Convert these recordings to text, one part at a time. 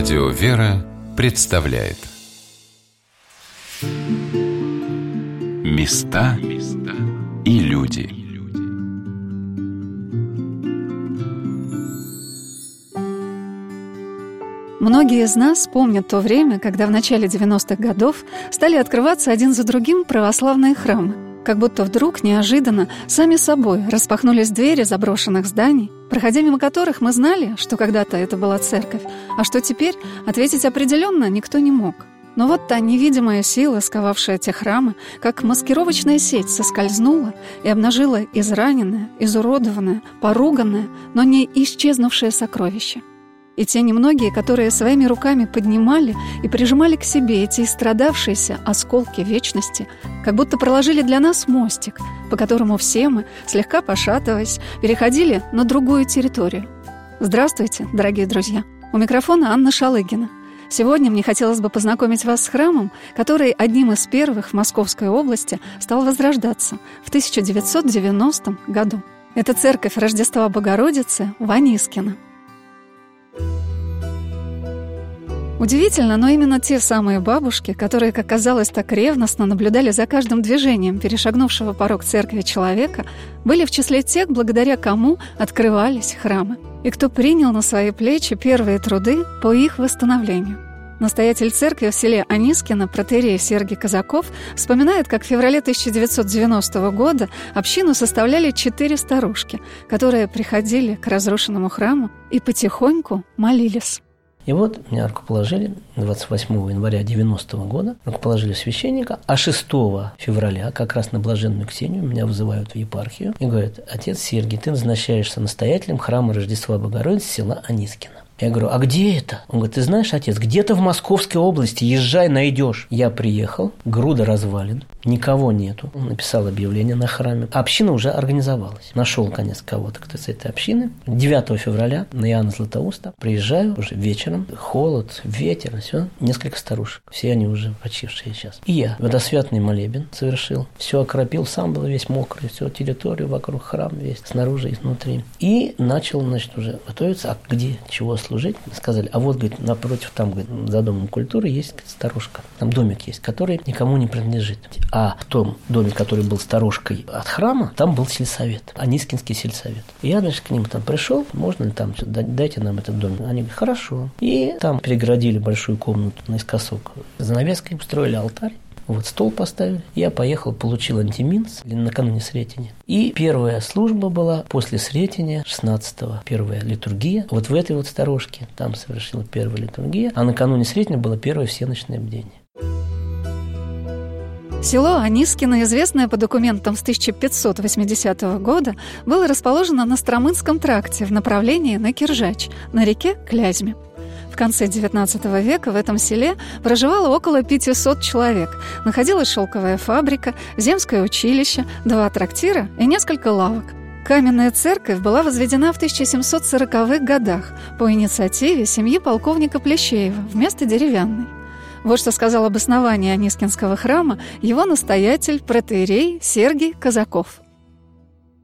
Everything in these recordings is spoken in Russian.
Радио «Вера» представляет. Места и люди. Многие из нас помнят то время, когда в начале 90-х годов стали открываться один за другим православные храмы – как будто вдруг, неожиданно, сами собой распахнулись двери заброшенных зданий, проходя мимо которых мы знали, что когда-то это была церковь, а что теперь ответить определенно никто не мог. Но вот та невидимая сила, сковавшая те храмы, как маскировочная сеть соскользнула и обнажила израненное, изуродованное, поруганное, но не исчезнувшее сокровище — и те немногие, которые своими руками поднимали и прижимали к себе эти истрадавшиеся осколки вечности, как будто проложили для нас мостик, по которому все мы, слегка пошатываясь, переходили на другую территорию. Здравствуйте, дорогие друзья! У микрофона Анна Шалыгина. Сегодня мне хотелось бы познакомить вас с храмом, который одним из первых в Московской области стал возрождаться в 1990 году. Это церковь Рождества Богородицы в Удивительно, но именно те самые бабушки, которые, как казалось, так ревностно наблюдали за каждым движением перешагнувшего порог церкви человека, были в числе тех, благодаря кому открывались храмы, и кто принял на свои плечи первые труды по их восстановлению. Настоятель церкви в селе Анискино, протерей Сергий Казаков, вспоминает, как в феврале 1990 года общину составляли четыре старушки, которые приходили к разрушенному храму и потихоньку молились. И вот меня рукоположили 28 января 90 года, рукоположили священника, а 6 февраля, как раз на Блаженную Ксению, меня вызывают в епархию и говорят, отец Сергий, ты назначаешься настоятелем храма Рождества Богородицы села Анискина. Я говорю, а где это? Он говорит, ты знаешь, отец, где-то в Московской области, езжай, найдешь. Я приехал, груда развалин, никого нету. Он написал объявление на храме. Община уже организовалась. Нашел, конец, кого-то, кто с этой общины. 9 февраля на Иоанна Златоуста приезжаю уже вечером. Холод, ветер, все. Несколько старушек. Все они уже почившие сейчас. И я водосвятный молебен совершил. Все окропил, сам был весь мокрый. Все, территорию вокруг храма весь, снаружи и внутри. И начал, значит, уже готовиться. А где, чего служить, сказали, а вот, говорит, напротив, там, говорит, за домом культуры есть говорит, старушка, там домик есть, который никому не принадлежит. А в том доме, который был сторожкой от храма, там был сельсовет, Анискинский сельсовет. Я, значит, к ним там пришел, можно ли там, дайте нам этот дом. Они говорят, хорошо. И там переградили большую комнату наискосок занавеской, устроили алтарь. Вот стол поставили. Я поехал, получил антиминс накануне Сретения. И первая служба была после Сретения, 16-го, первая литургия. Вот в этой вот сторожке там совершила первая литургия, а накануне Сретения было первое всеночное бдение. Село Анискино, известное по документам с 1580 года, было расположено на Стромынском тракте в направлении на Киржач, на реке Клязьме. В конце XIX века в этом селе проживало около 500 человек. Находилась шелковая фабрика, земское училище, два трактира и несколько лавок. Каменная церковь была возведена в 1740-х годах по инициативе семьи полковника Плещеева вместо деревянной. Вот что сказал об основании Анискинского храма его настоятель протеерей Сергий Казаков –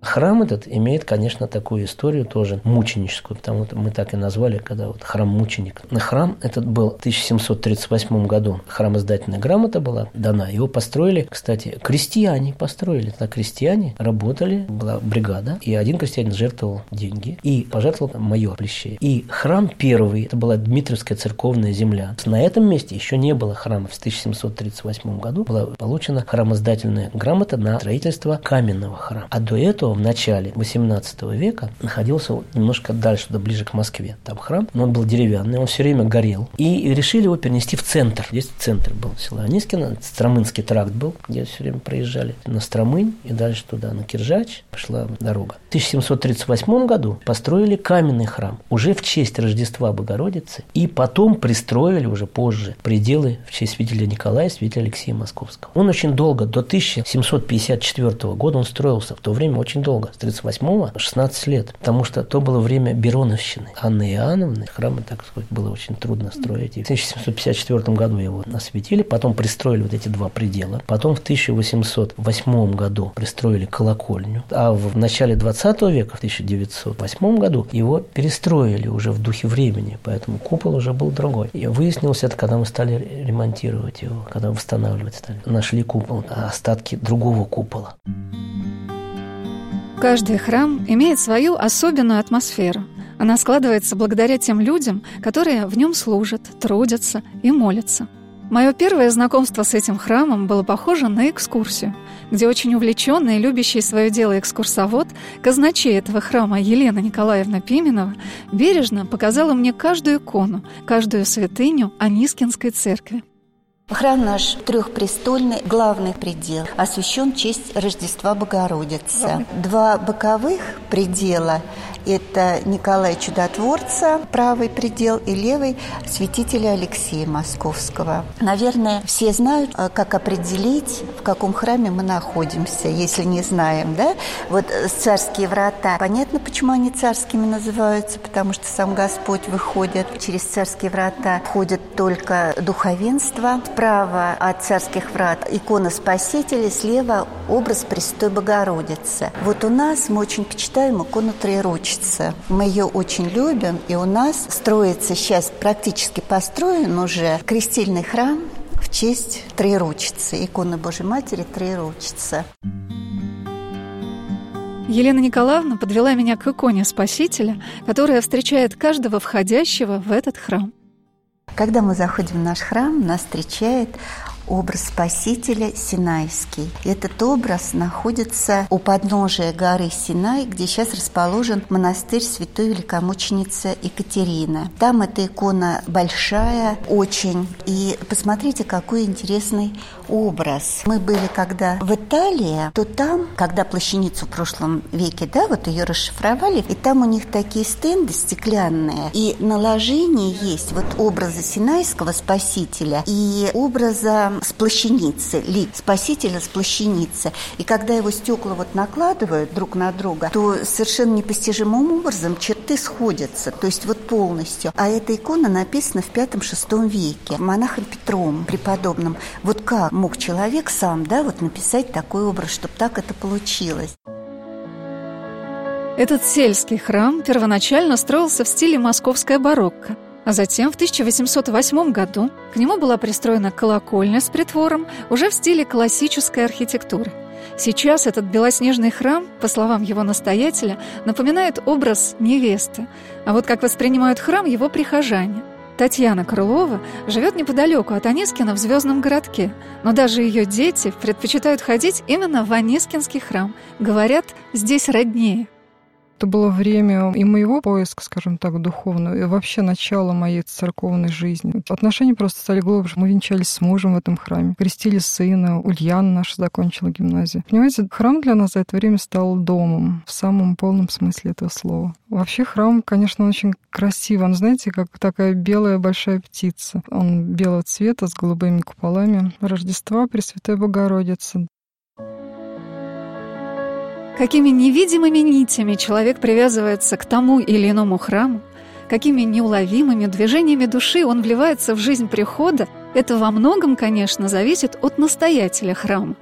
Храм этот имеет, конечно, такую историю тоже мученическую, потому что мы так и назвали, когда вот храм мученик. Храм этот был в 1738 году. Храмоздательная грамота была дана. Его построили, кстати, крестьяне построили. На крестьяне работали, была бригада, и один крестьянин жертвовал деньги и пожертвовал майор Плещеев. И храм первый, это была Дмитриевская церковная земля. На этом месте еще не было храма. В 1738 году была получена храмоздательная грамота на строительство каменного храма. А до этого в начале 18 века находился немножко дальше, да ближе к Москве. Там храм, но он был деревянный, он все время горел. И решили его перенести в центр. Здесь центр был села Анискина, Стромынский тракт был, где все время проезжали. На Стромынь и дальше туда, на Киржач, пошла дорога. В 1738 году построили каменный храм уже в честь Рождества Богородицы. И потом пристроили уже позже пределы в честь святителя Николая и святителя Алексея Московского. Он очень долго, до 1754 года он строился. В то время очень долго, с 38 16 лет, потому что то было время Бероновщины. Анны Иоанновны храмы, так сказать, было очень трудно строить. И в 1754 году его осветили, потом пристроили вот эти два предела. Потом в 1808 году пристроили колокольню, а в начале 20 века, в 1908 году, его перестроили уже в духе времени, поэтому купол уже был другой. И выяснилось это, когда мы стали ремонтировать его, когда восстанавливать стали. Нашли купол, а остатки другого купола. Каждый храм имеет свою особенную атмосферу. Она складывается благодаря тем людям, которые в нем служат, трудятся и молятся. Мое первое знакомство с этим храмом было похоже на экскурсию, где очень увлеченный и любящий свое дело экскурсовод, казначей этого храма Елена Николаевна Пименова, бережно показала мне каждую икону, каждую святыню Анискинской церкви. Храм наш трехпрестольный, главный предел, освящен в честь Рождества Богородицы. Два боковых предела это Николай Чудотворца, правый предел, и левый святителя Алексея Московского. Наверное, все знают, э, как определить, в каком храме мы находимся, если не знаем, да? Вот э, царские врата. Понятно, почему они царскими называются, потому что сам Господь выходит. Через царские врата входит только духовенство. Справа от царских врат икона Спасителя, слева образ Престой Богородицы. Вот у нас мы очень почитаем икону Троеручицы хочется. Мы ее очень любим, и у нас строится сейчас, практически построен уже крестильный храм в честь Троеручицы, иконы Божьей Матери Троеручицы. Елена Николаевна подвела меня к иконе Спасителя, которая встречает каждого входящего в этот храм. Когда мы заходим в наш храм, нас встречает образ Спасителя Синайский. Этот образ находится у подножия горы Синай, где сейчас расположен монастырь святой великомученицы Екатерины. Там эта икона большая, очень. И посмотрите, какой интересный образ. Мы были когда в Италии, то там, когда плащаницу в прошлом веке, да, вот ее расшифровали, и там у них такие стенды стеклянные, и наложение есть вот образа Синайского спасителя и образа с плащаницы, ли спасителя с плащаницы. И когда его стекла вот накладывают друг на друга, то совершенно непостижимым образом черты сходятся, то есть вот полностью. А эта икона написана в пятом-шестом веке монахом Петром преподобным. Вот как мог человек сам, да, вот написать такой образ, чтобы так это получилось? Этот сельский храм первоначально строился в стиле московская барокко – а затем в 1808 году к нему была пристроена колокольня с притвором уже в стиле классической архитектуры. Сейчас этот белоснежный храм, по словам его настоятеля, напоминает образ невесты. А вот как воспринимают храм его прихожане – Татьяна Крылова живет неподалеку от Анискина в Звездном городке, но даже ее дети предпочитают ходить именно в Анискинский храм. Говорят, здесь роднее. Это было время и моего поиска, скажем так, духовного, и вообще начала моей церковной жизни. Отношения просто стали глубже. Мы венчались с мужем в этом храме, крестили сына, Ульяна наша закончила гимназию. Понимаете, храм для нас за это время стал домом в самом полном смысле этого слова. Вообще храм, конечно, очень красивый. Он, знаете, как такая белая большая птица. Он белого цвета с голубыми куполами. Рождества Пресвятой Богородицы. Какими невидимыми нитями человек привязывается к тому или иному храму, какими неуловимыми движениями души он вливается в жизнь прихода, это во многом, конечно, зависит от настоятеля храма.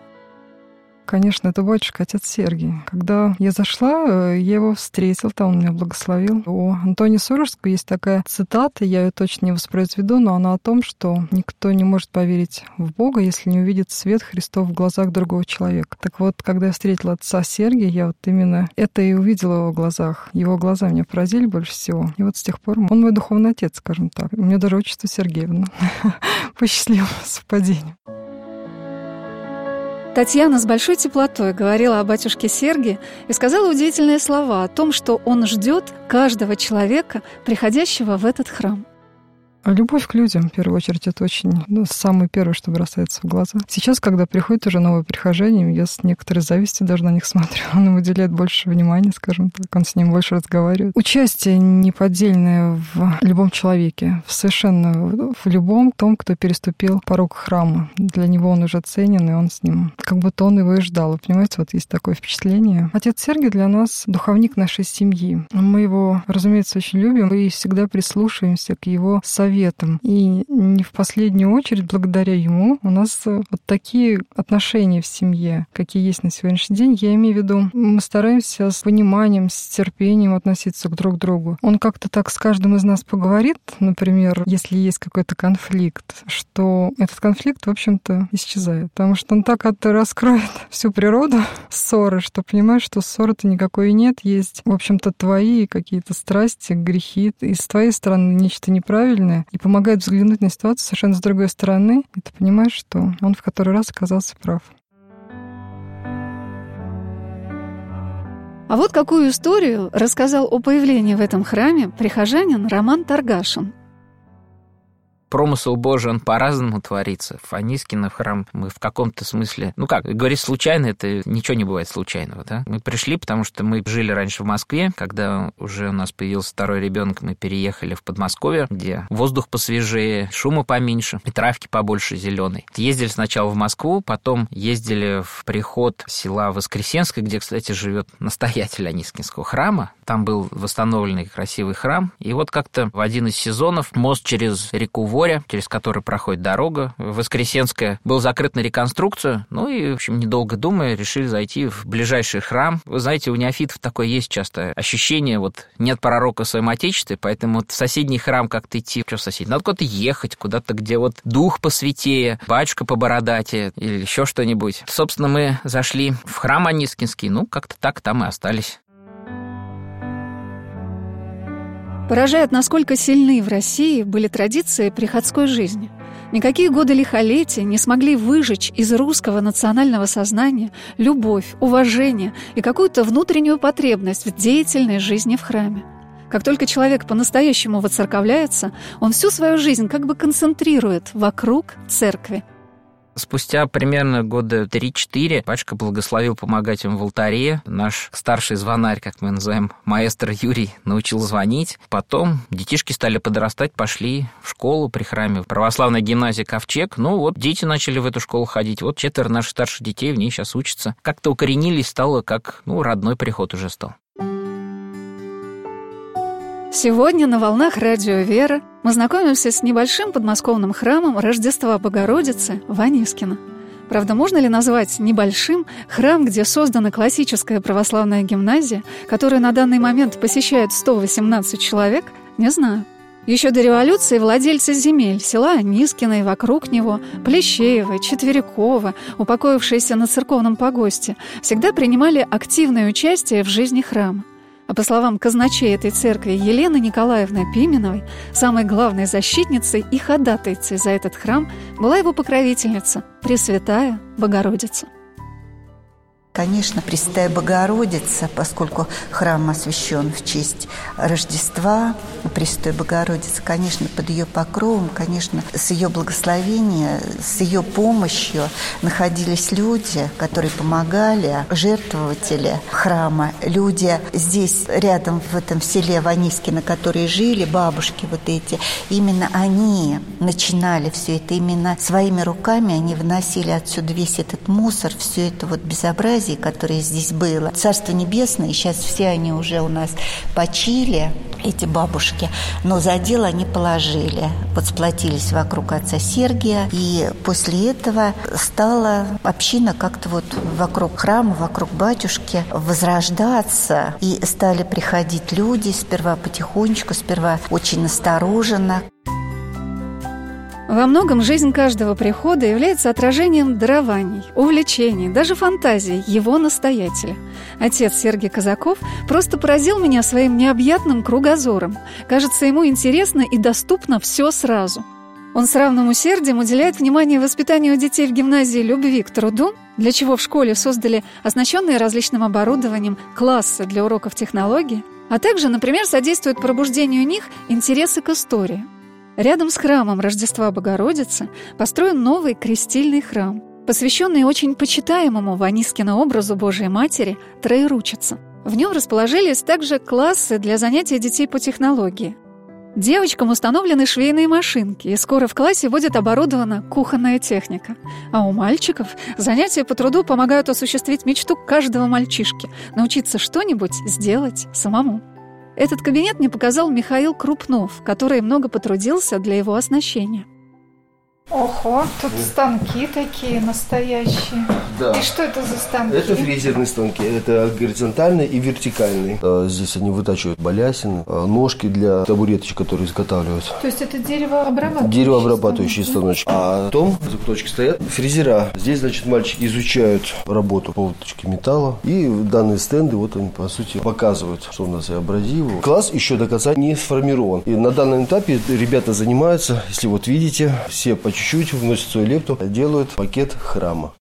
Конечно, это батюшка, отец Сергий. Когда я зашла, э, я его встретил, там он меня благословил. У Антония Сурожского есть такая цитата, я ее точно не воспроизведу, но она о том, что никто не может поверить в Бога, если не увидит свет Христов в глазах другого человека. Так вот, когда я встретила отца Сергия, я вот именно это и увидела в его глазах. Его глаза меня поразили больше всего. И вот с тех пор он мой духовный отец, скажем так. У меня даже отчество Сергеевна. По счастливому совпадению. Татьяна с большой теплотой говорила о батюшке Сергии и сказала удивительные слова о том, что он ждет каждого человека, приходящего в этот храм. Любовь к людям, в первую очередь, это очень ну, самое первое, что бросается в глаза. Сейчас, когда приходят уже новые прихожане, я с некоторой завистью даже на них смотрю. Он им уделяет больше внимания, скажем так, он с ним больше разговаривает. Участие неподдельное в любом человеке, в совершенно в любом том, кто переступил порог храма. Для него он уже ценен, и он с ним как будто он его и ждал. понимаете, вот есть такое впечатление. Отец Сергий для нас духовник нашей семьи. Мы его, разумеется, очень любим и всегда прислушиваемся к его советам. И не в последнюю очередь, благодаря ему, у нас вот такие отношения в семье, какие есть на сегодняшний день. Я имею в виду, мы стараемся с пониманием, с терпением относиться к друг другу. Он как-то так с каждым из нас поговорит, например, если есть какой-то конфликт, что этот конфликт, в общем-то, исчезает. Потому что он так это раскроет всю природу ссоры, что понимаешь, что ссоры-то никакой нет. Есть, в общем-то, твои какие-то страсти, грехи. И с твоей стороны нечто неправильное. И помогает взглянуть на ситуацию совершенно с другой стороны. И ты понимаешь, что он в который раз оказался прав. А вот какую историю рассказал о появлении в этом храме прихожанин Роман Таргашин – промысел Божий, он по-разному творится. Фанискина в храм мы в каком-то смысле... Ну как, говорить случайно, это ничего не бывает случайного, да? Мы пришли, потому что мы жили раньше в Москве, когда уже у нас появился второй ребенок, мы переехали в Подмосковье, где воздух посвежее, шума поменьше, и травки побольше зеленой. Ездили сначала в Москву, потом ездили в приход села Воскресенское, где, кстати, живет настоятель Анискинского храма. Там был восстановленный красивый храм. И вот как-то в один из сезонов мост через реку Вой моря, через который проходит дорога. Воскресенская был закрыт на реконструкцию. Ну и, в общем, недолго думая, решили зайти в ближайший храм. Вы знаете, у неофитов такое есть часто ощущение, вот нет пророка в своем отечестве, поэтому вот в соседний храм как-то идти. Что в соседний? Надо куда-то ехать, куда-то, где вот дух посвятее, батюшка по бородате или еще что-нибудь. Собственно, мы зашли в храм Анискинский, ну, как-то так там и остались. Поражает, насколько сильны в России были традиции приходской жизни. Никакие годы лихолетия не смогли выжечь из русского национального сознания любовь, уважение и какую-то внутреннюю потребность в деятельной жизни в храме. Как только человек по-настоящему воцерковляется, он всю свою жизнь как бы концентрирует вокруг церкви – Спустя примерно года 3-4 пачка благословил помогать им в алтаре. Наш старший звонарь, как мы называем, маэстро Юрий, научил звонить. Потом детишки стали подрастать, пошли в школу при храме. Православная гимназия Ковчег. Ну вот, дети начали в эту школу ходить. Вот четверо наших старших детей в ней сейчас учатся. Как-то укоренились, стало как, ну, родной приход уже стал. Сегодня на волнах радио «Вера» мы знакомимся с небольшим подмосковным храмом Рождества Богородицы в Анискино. Правда, можно ли назвать небольшим храм, где создана классическая православная гимназия, которую на данный момент посещают 118 человек, не знаю. Еще до революции владельцы земель села Анискино и вокруг него, Плещеева, Четверякова, упокоившиеся на церковном погосте, всегда принимали активное участие в жизни храма. А по словам казначей этой церкви Елены Николаевны Пименовой, самой главной защитницей и ходатайцей за этот храм была его покровительница, Пресвятая Богородица. Конечно, Пресвятая Богородица, поскольку храм освящен в честь Рождества Пресвятой Богородицы, конечно, под ее покровом, конечно, с ее благословения, с ее помощью находились люди, которые помогали, жертвователи храма, люди здесь, рядом в этом селе Ванискино, которые жили, бабушки вот эти, именно они начинали все это, именно своими руками они выносили отсюда весь этот мусор, все это вот безобразие, которое здесь было. Царство Небесное, сейчас все они уже у нас почили, эти бабушки, но за дело они положили. Вот сплотились вокруг отца Сергия, и после этого стала община как-то вот вокруг храма, вокруг батюшки возрождаться, и стали приходить люди, сперва потихонечку, сперва очень настороженно. Во многом жизнь каждого прихода является отражением дарований, увлечений, даже фантазий его настоятеля. Отец Сергей Казаков просто поразил меня своим необъятным кругозором. Кажется, ему интересно и доступно все сразу. Он с равным усердием уделяет внимание воспитанию детей в гимназии любви к труду, для чего в школе создали оснащенные различным оборудованием классы для уроков технологии, а также, например, содействует пробуждению у них интереса к истории – Рядом с храмом Рождества Богородицы построен новый крестильный храм, посвященный очень почитаемому Ванискина образу Божией Матери Троеручица. В нем расположились также классы для занятий детей по технологии. Девочкам установлены швейные машинки, и скоро в классе будет оборудована кухонная техника. А у мальчиков занятия по труду помогают осуществить мечту каждого мальчишки – научиться что-нибудь сделать самому. Этот кабинет мне показал Михаил Крупнов, который много потрудился для его оснащения. Ого, тут станки такие настоящие. Да. И что это за станки? Это фрезерные станки. Это горизонтальные и вертикальные. А, Здесь они вытачивают балясины, а, ножки для табуреточек, которые изготавливают. То есть это деревообрабатывающий Деревообрабатывающие станок? станочки. А потом в закуточке стоят фрезера. Здесь, значит, мальчики изучают работу по выточке металла. И данные стенды, вот они, по сути, показывают, что у нас и абразивы. Класс еще до конца не сформирован. И на данном этапе ребята занимаются, если вот видите, все по чуть-чуть вносят свою лепту, делают пакет храма.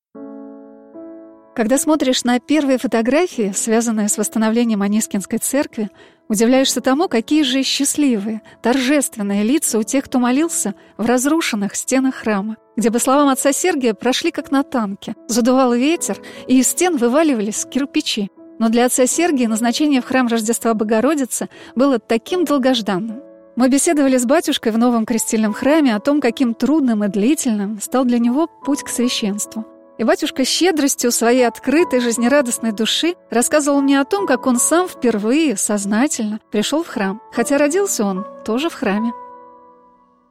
Когда смотришь на первые фотографии, связанные с восстановлением Анискинской церкви, удивляешься тому, какие же счастливые, торжественные лица у тех, кто молился в разрушенных стенах храма, где, по словам отца Сергия, прошли как на танке. Задувал ветер, и из стен вываливались кирпичи. Но для отца Сергия назначение в храм Рождества Богородицы было таким долгожданным. Мы беседовали с батюшкой в новом крестильном храме о том, каким трудным и длительным стал для него путь к священству. И батюшка щедростью своей открытой, жизнерадостной души рассказывал мне о том, как он сам впервые, сознательно, пришел в храм. Хотя родился он тоже в храме.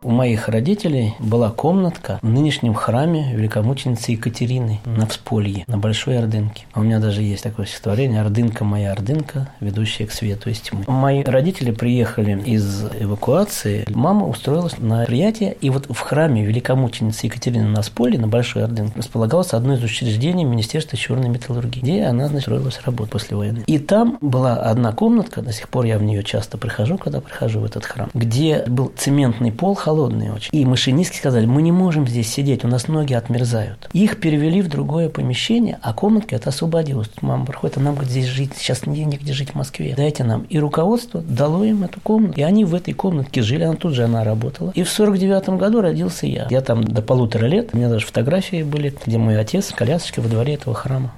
У моих родителей была комнатка в нынешнем храме великомученицы Екатерины на Всполье, на Большой Ордынке. А у меня даже есть такое стихотворение «Ордынка моя Ордынка, ведущая к свету из тьмы». Мои родители приехали из эвакуации. Мама устроилась на мероприятие, и вот в храме великомученицы Екатерины на Всполье, на Большой Ордынке, располагалось одно из учреждений Министерства черной металлургии, где она, значит, устроилась работать после войны. И там была одна комнатка, до сих пор я в нее часто прихожу, когда прихожу в этот храм, где был цементный пол, холодные очень. И машинистки сказали, мы не можем здесь сидеть, у нас ноги отмерзают. Их перевели в другое помещение, а комнатка это освободилась. Мама приходит, а нам говорит, здесь жить, сейчас негде жить в Москве. Дайте нам. И руководство дало им эту комнату. И они в этой комнатке жили, она тут же она работала. И в 49 году родился я. Я там до полутора лет, у меня даже фотографии были, где мой отец в колясочке во дворе этого храма.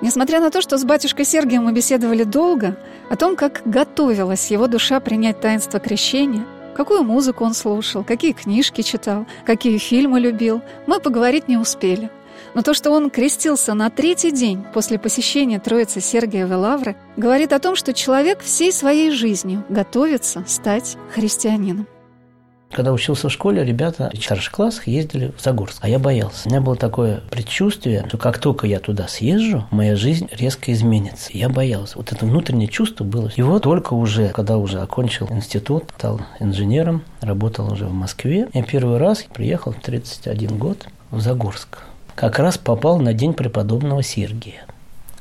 Несмотря на то, что с батюшкой Сергием мы беседовали долго, о том, как готовилась его душа принять таинство крещения, какую музыку он слушал, какие книжки читал, какие фильмы любил, мы поговорить не успели. Но то, что он крестился на третий день после посещения Троицы Сергиевой Лавры, говорит о том, что человек всей своей жизнью готовится стать христианином. Когда учился в школе, ребята в старших классах ездили в Загорск, а я боялся. У меня было такое предчувствие, что как только я туда съезжу, моя жизнь резко изменится. Я боялся. Вот это внутреннее чувство было. И вот только уже, когда уже окончил институт, стал инженером, работал уже в Москве, я первый раз приехал в 31 год в Загорск. Как раз попал на день преподобного Сергия,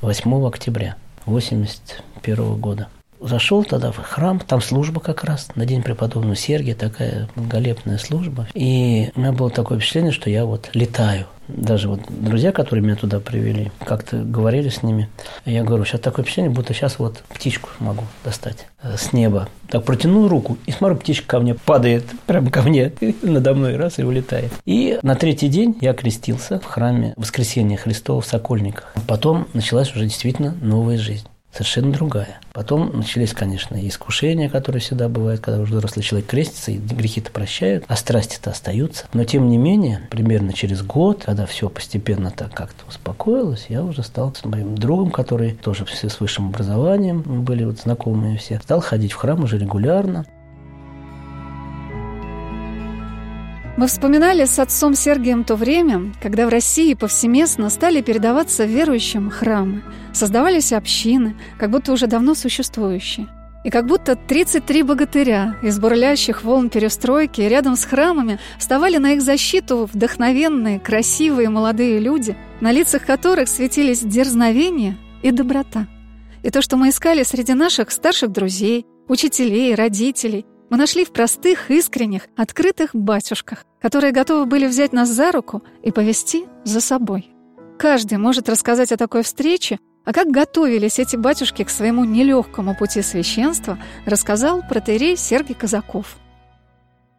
8 октября 81 года. Зашел тогда в храм, там служба как раз, на день преподобного Сергия, такая великолепная служба. И у меня было такое впечатление, что я вот летаю. Даже вот друзья, которые меня туда привели, как-то говорили с ними. Я говорю, сейчас такое впечатление, будто сейчас вот птичку могу достать с неба. Так протянул руку, и смотрю, птичка ко мне падает, прямо ко мне, надо мной, раз, и улетает. И на третий день я крестился в храме Воскресения Христова в Сокольниках. Потом началась уже действительно новая жизнь совершенно другая. Потом начались, конечно, искушения, которые всегда бывают, когда уже взрослый человек крестится, и грехи-то прощают, а страсти-то остаются. Но, тем не менее, примерно через год, когда все постепенно так как-то успокоилось, я уже стал с моим другом, который тоже все с высшим образованием, мы были вот знакомые все, стал ходить в храм уже регулярно. Мы вспоминали с отцом Сергием то время, когда в России повсеместно стали передаваться верующим храмы, создавались общины, как будто уже давно существующие. И как будто 33 богатыря из бурлящих волн перестройки рядом с храмами вставали на их защиту вдохновенные, красивые молодые люди, на лицах которых светились дерзновение и доброта. И то, что мы искали среди наших старших друзей, учителей, родителей – мы нашли в простых, искренних, открытых батюшках, которые готовы были взять нас за руку и повести за собой. Каждый может рассказать о такой встрече, А как готовились эти батюшки к своему нелегкому пути священства, рассказал протеерей Сергий Казаков.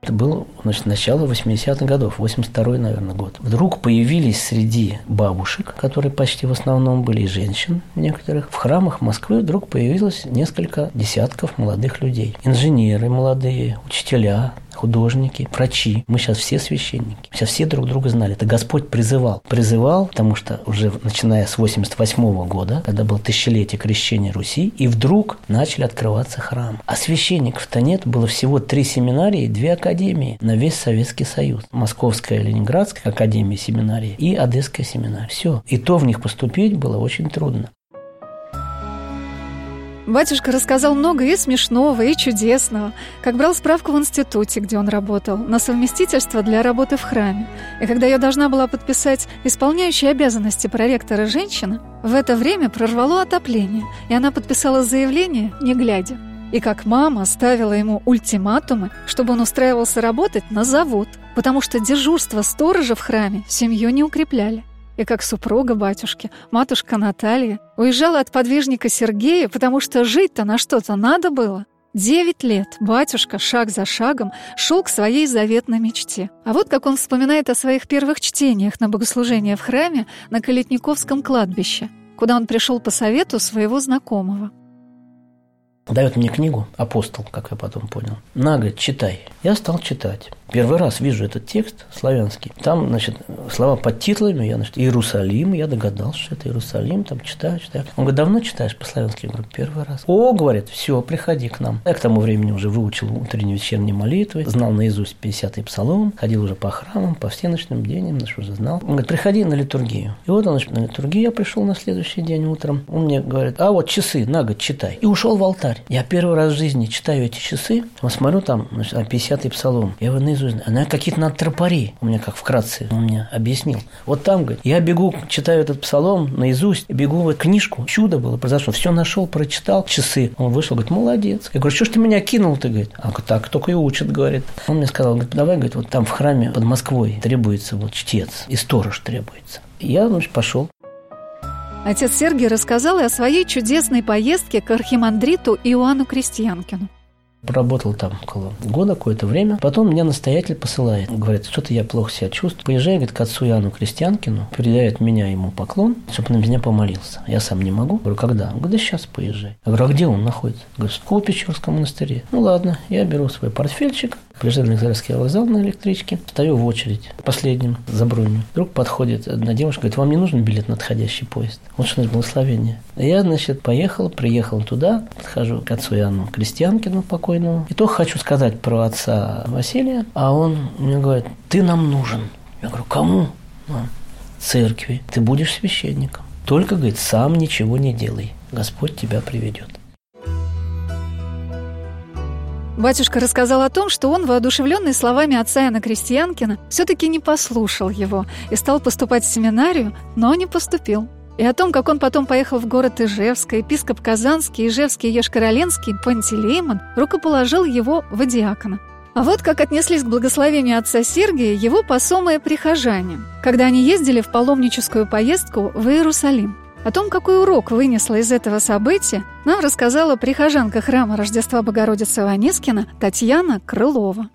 Это было значит, начало 80-х годов, 82-й, наверное, год. Вдруг появились среди бабушек, которые почти в основном были женщин некоторых, в храмах Москвы вдруг появилось несколько десятков молодых людей. Инженеры молодые, учителя, художники, врачи. Мы сейчас все священники. Сейчас все друг друга знали. Это Господь призывал. Призывал, потому что уже начиная с 88 года, когда было тысячелетие крещения Руси, и вдруг начали открываться храмы. А священников-то нет. Было всего три семинарии и две академии на весь Советский Союз. Московская, Ленинградская академия семинарии и Одесская семинария. Все. И то в них поступить было очень трудно. Батюшка рассказал много и смешного, и чудесного, как брал справку в институте, где он работал, на совместительство для работы в храме. И когда я должна была подписать исполняющие обязанности проректора женщина, в это время прорвало отопление, и она подписала заявление, не глядя. И как мама ставила ему ультиматумы, чтобы он устраивался работать на завод, потому что дежурство сторожа в храме семью не укрепляли и как супруга батюшки, матушка Наталья, уезжала от подвижника Сергея, потому что жить-то на что-то надо было. Девять лет батюшка шаг за шагом шел к своей заветной мечте. А вот как он вспоминает о своих первых чтениях на богослужение в храме на Калитниковском кладбище, куда он пришел по совету своего знакомого. Дает мне книгу «Апостол», как я потом понял. На, говорит, читай. Я стал читать. Первый раз вижу этот текст славянский. Там, значит, слова под титлами, я, значит, Иерусалим, я догадался, что это Иерусалим, там читаю, читаю. Он говорит, давно читаешь по-славянски? Я говорю, первый раз. О, говорит, все, приходи к нам. Я к тому времени уже выучил утренние вечерние молитвы, знал наизусть 50-й псалом, ходил уже по храмам, по всеночным дням, значит, уже знал. Он говорит, приходи на литургию. И вот он, значит, на литургию я пришел на следующий день утром. Он мне говорит, а вот часы, на год читай. И ушел в алтарь. Я первый раз в жизни читаю эти часы, вот смотрю там, значит, 50-й псалом. Я его наизусть, она какие-то надо тропари. У меня как вкратце он мне объяснил. Вот там, говорит, я бегу, читаю этот псалом наизусть, бегу в эту книжку. Чудо было, произошло. Все нашел, прочитал, часы. Он вышел, говорит, молодец. Я говорю, что ж ты меня кинул, ты, говорит. А так только и учат, говорит. Он мне сказал, говорит, давай, говорит, вот там в храме под Москвой требуется вот чтец, и сторож требуется. Я, значит, пошел. Отец Сергий рассказал и о своей чудесной поездке к архимандриту Иоанну Крестьянкину. Проработал там около года, какое-то время. Потом меня настоятель посылает. Говорит, что-то я плохо себя чувствую. Поезжай, говорит, к отцу Иоанну Крестьянкину, передает меня ему поклон, чтобы на меня помолился. Я сам не могу. Говорю, когда? Он говорит, да сейчас поезжай. Я говорю, а где он находится? Говорит, в Колпичевском монастыре. Ну ладно, я беру свой портфельчик, приезжаю на Израильский вокзал на электричке, стою в очередь, последним за бронью. Вдруг подходит одна девушка, говорит, вам не нужен билет на отходящий поезд? Вот что значит благословение. Я, значит, поехал, приехал туда, подхожу к отцу Иоанну Крестьянкину покойному. И то хочу сказать про отца Василия, а он мне говорит, ты нам нужен. Я говорю, кому? «А, церкви. Ты будешь священником. Только, говорит, сам ничего не делай. Господь тебя приведет. Батюшка рассказал о том, что он, воодушевленный словами отца Иоанна Крестьянкина, все-таки не послушал его и стал поступать в семинарию, но не поступил. И о том, как он потом поехал в город Ижевск, епископ Казанский, Ижевский Ешкароленский, Пантелеймон, рукоположил его в диакона. А вот как отнеслись к благословению отца Сергия его посомые прихожане, когда они ездили в паломническую поездку в Иерусалим. О том, какой урок вынесла из этого события, нам рассказала прихожанка храма Рождества Богородицы Ванискина Татьяна Крылова.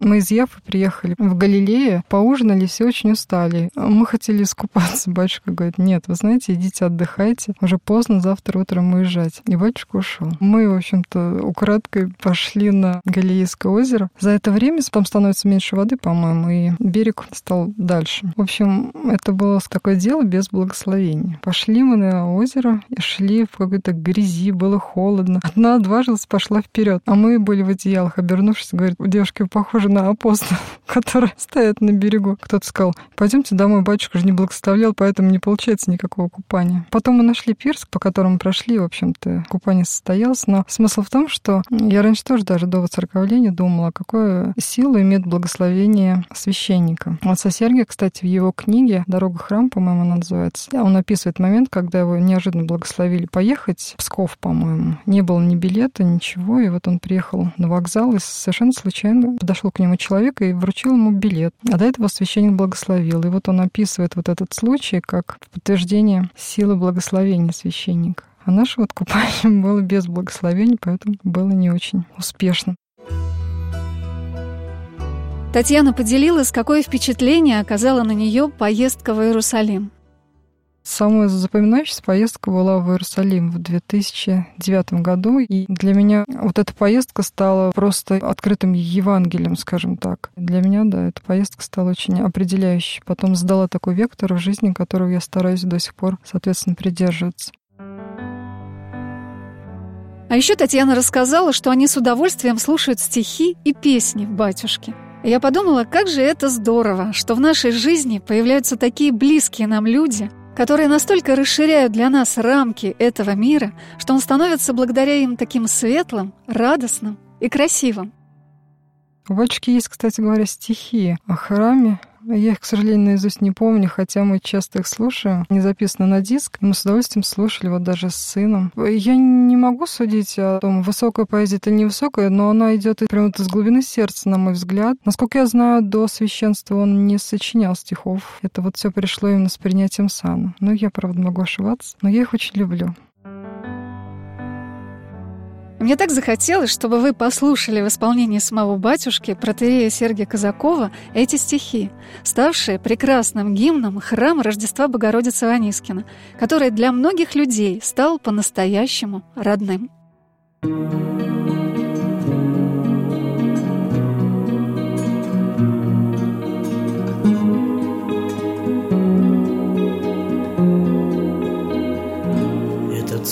Мы из Яфы приехали в Галилею, поужинали, все очень устали. Мы хотели искупаться. Батюшка говорит, нет, вы знаете, идите отдыхайте. Уже поздно, завтра утром уезжать. И батюшка ушел. Мы, в общем-то, украдкой пошли на Галилейское озеро. За это время там становится меньше воды, по-моему, и берег стал дальше. В общем, это было такое дело без благословения. Пошли мы на озеро и шли в какой-то грязи, было холодно. Одна отважилась, пошла вперед, а мы были в одеялах. Обернувшись, говорит, девушки, похоже на апостолов, которые стоят на берегу. Кто-то сказал, пойдемте домой, батюшка же не благословлял, поэтому не получается никакого купания. Потом мы нашли пирс, по которому прошли, в общем-то, купание состоялось, но смысл в том, что я раньше тоже даже до воцерковления думала, какую силу имеет благословение священника. Отца Сергия, кстати, в его книге «Дорога храм», по-моему, она называется, он описывает момент, когда его неожиданно благословили поехать в Псков, по-моему. Не было ни билета, ничего, и вот он приехал на вокзал и совершенно случайно подошел к нему человека и вручил ему билет. А до этого священник благословил. И вот он описывает вот этот случай как подтверждение силы благословения священника. А наше вот купание было без благословения, поэтому было не очень успешно. Татьяна поделилась, какое впечатление оказала на нее поездка в Иерусалим. Самая запоминающаяся поездка была в Иерусалим в 2009 году. И для меня вот эта поездка стала просто открытым Евангелием, скажем так. Для меня, да, эта поездка стала очень определяющей. Потом задала такой вектор в жизни, которого я стараюсь до сих пор, соответственно, придерживаться. А еще Татьяна рассказала, что они с удовольствием слушают стихи и песни в «Батюшке». Я подумала, как же это здорово, что в нашей жизни появляются такие близкие нам люди, которые настолько расширяют для нас рамки этого мира, что он становится благодаря им таким светлым, радостным и красивым. У батюшки есть, кстати говоря, стихи о храме, я их, к сожалению, наизусть не помню, хотя мы часто их слушаем. Они записаны на диск. Мы с удовольствием слушали вот даже с сыном. Я не могу судить о том, высокая поэзия это не высокая, но она идет прямо из глубины сердца, на мой взгляд. Насколько я знаю, до священства он не сочинял стихов. Это вот все пришло именно с принятием сана. Ну, я, правда, могу ошибаться, но я их очень люблю. Мне так захотелось, чтобы вы послушали в исполнении самого батюшки, протерея Сергия Казакова, эти стихи, ставшие прекрасным гимном храма Рождества Богородицы Ванискина, который для многих людей стал по-настоящему родным.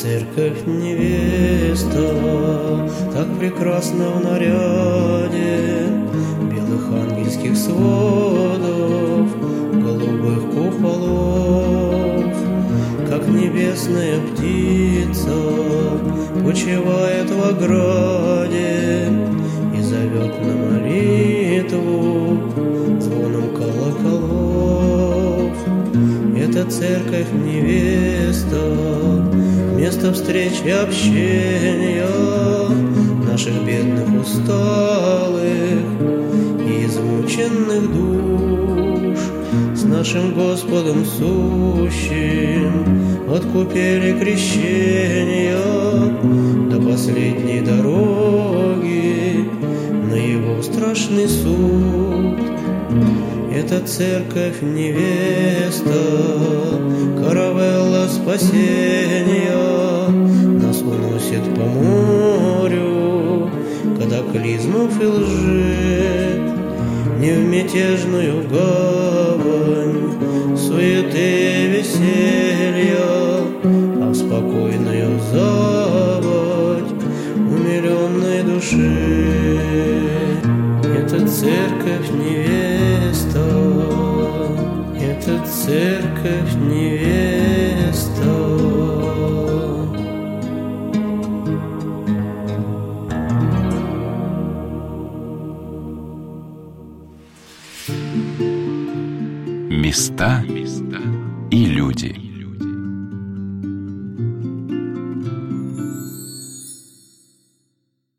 Церковь невеста, так прекрасна в наряде белых ангельских сводов, голубых куполов, как небесная птица почивает в ограде и зовет на молитву звоном колоколов. Это церковь невеста, место встречи общения наших бедных, усталых и измученных душ с нашим Господом сущим откупили крещения до последней дороги на его страшный суд. Это церковь невеста,